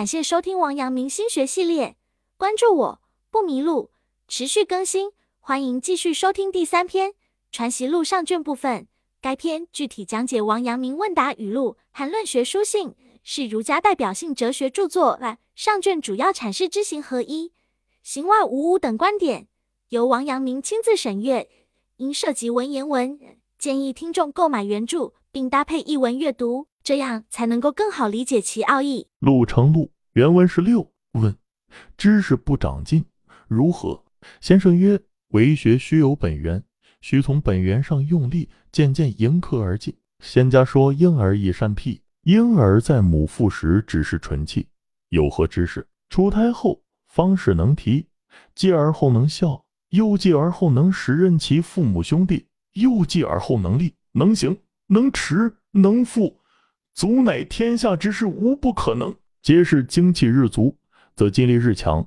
感谢收听王阳明心学系列，关注我不迷路，持续更新，欢迎继续收听第三篇《传习录》上卷部分。该篇具体讲解王阳明问答语录和论学书信，是儒家代表性哲学著作。上卷主要阐释知行合一、行外无物等观点，由王阳明亲自审阅，因涉及文言文，建议听众购买原著并搭配译文阅读。这样才能够更好理解其奥义。陆成路原文是六问：知识不长进如何？先生曰：为学须有本源，须从本源上用力，渐渐迎客而进。仙家说婴儿易善辟，婴儿在母腹时只是纯气，有何知识？出胎后方是能啼，继而后能笑，又继而后能识任其父母兄弟，又继而后能立，能行，能持，能复。足乃天下之事，无不可能。皆是精气日足，则精力日强，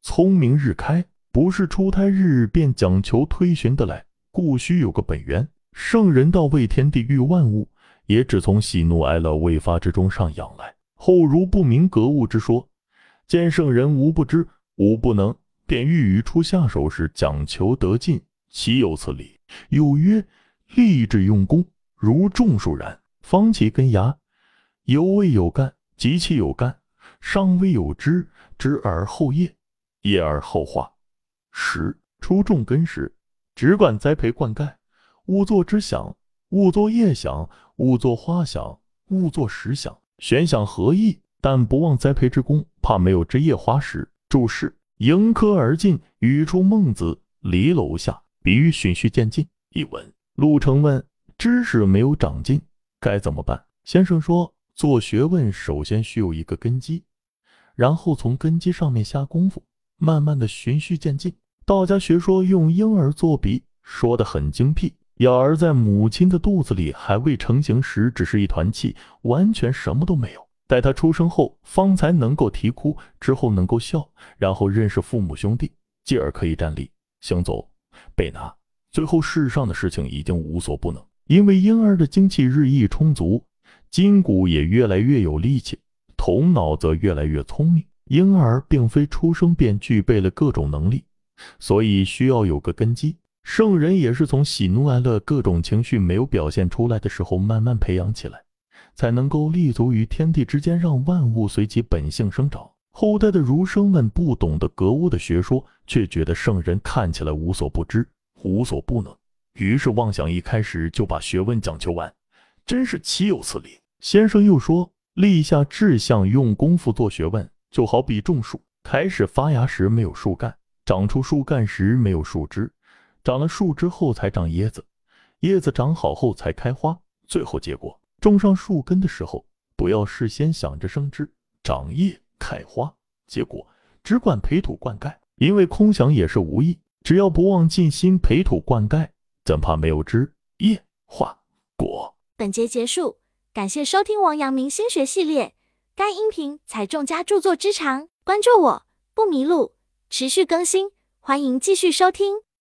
聪明日开。不是出胎日便讲求推寻得来，故须有个本源。圣人道为天地育万物，也只从喜怒哀乐未发之中上养来。后如不明格物之说，见圣人无不知，无不能，便欲于出下手时讲求得进，岂有此理？有曰：立志用功，如种树然，方其根芽。犹未有干，及其有干，尚未有枝，枝而后叶，叶而后花。十出种根时，只管栽培灌溉，勿作枝想，勿作叶想，勿作花想，勿作实想。玄想合意，但不忘栽培之功，怕没有枝叶花实。注释：迎科而进，语出孟子离楼下，比喻循序渐进。译文：陆成问：知识没有长进，该怎么办？先生说。做学问，首先需有一个根基，然后从根基上面下功夫，慢慢的循序渐进。道家学说用婴儿作比，说的很精辟。婴儿在母亲的肚子里还未成型时，只是一团气，完全什么都没有。待他出生后，方才能够啼哭，之后能够笑，然后认识父母兄弟，继而可以站立、行走、背拿。最后世上的事情已经无所不能，因为婴儿的精气日益充足。筋骨也越来越有力气，头脑则越来越聪明。婴儿并非出生便具备了各种能力，所以需要有个根基。圣人也是从喜怒哀乐各种情绪没有表现出来的时候慢慢培养起来，才能够立足于天地之间，让万物随其本性生长。后代的儒生们不懂得格物的学说，却觉得圣人看起来无所不知、无所不能，于是妄想一开始就把学问讲究完，真是岂有此理！先生又说：“立下志向，用功夫做学问，就好比种树。开始发芽时没有树干，长出树干时没有树枝，长了树枝后才长叶子，叶子长好后才开花，最后结果。种上树根的时候，不要事先想着生枝、长叶、开花，结果只管培土灌溉，因为空想也是无益。只要不忘尽心培土灌溉，怎怕没有枝、叶、花、果？”本节结束。感谢收听王阳明心学系列，该音频采众家著作之长，关注我不迷路，持续更新，欢迎继续收听。